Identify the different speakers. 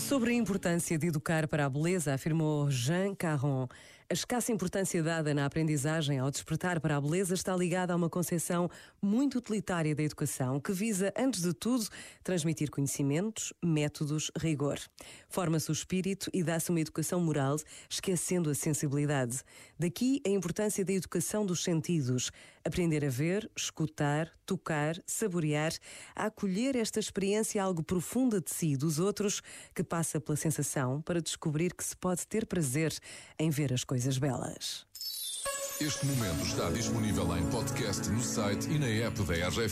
Speaker 1: Sobre a importância de educar para a beleza, afirmou Jean Caron, a escassa importância dada na aprendizagem ao despertar para a beleza está ligada a uma concepção muito utilitária da educação, que visa, antes de tudo, transmitir conhecimentos, métodos, rigor. Forma-se o espírito e dá-se uma educação moral, esquecendo a sensibilidade. Daqui a importância da educação dos sentidos. Aprender a ver, escutar, tocar, saborear, a acolher esta experiência algo profunda de si e dos outros, que passa pela sensação para descobrir que se pode ter prazer em ver as coisas belas.
Speaker 2: Este momento está disponível em podcast no site e na app da RGF.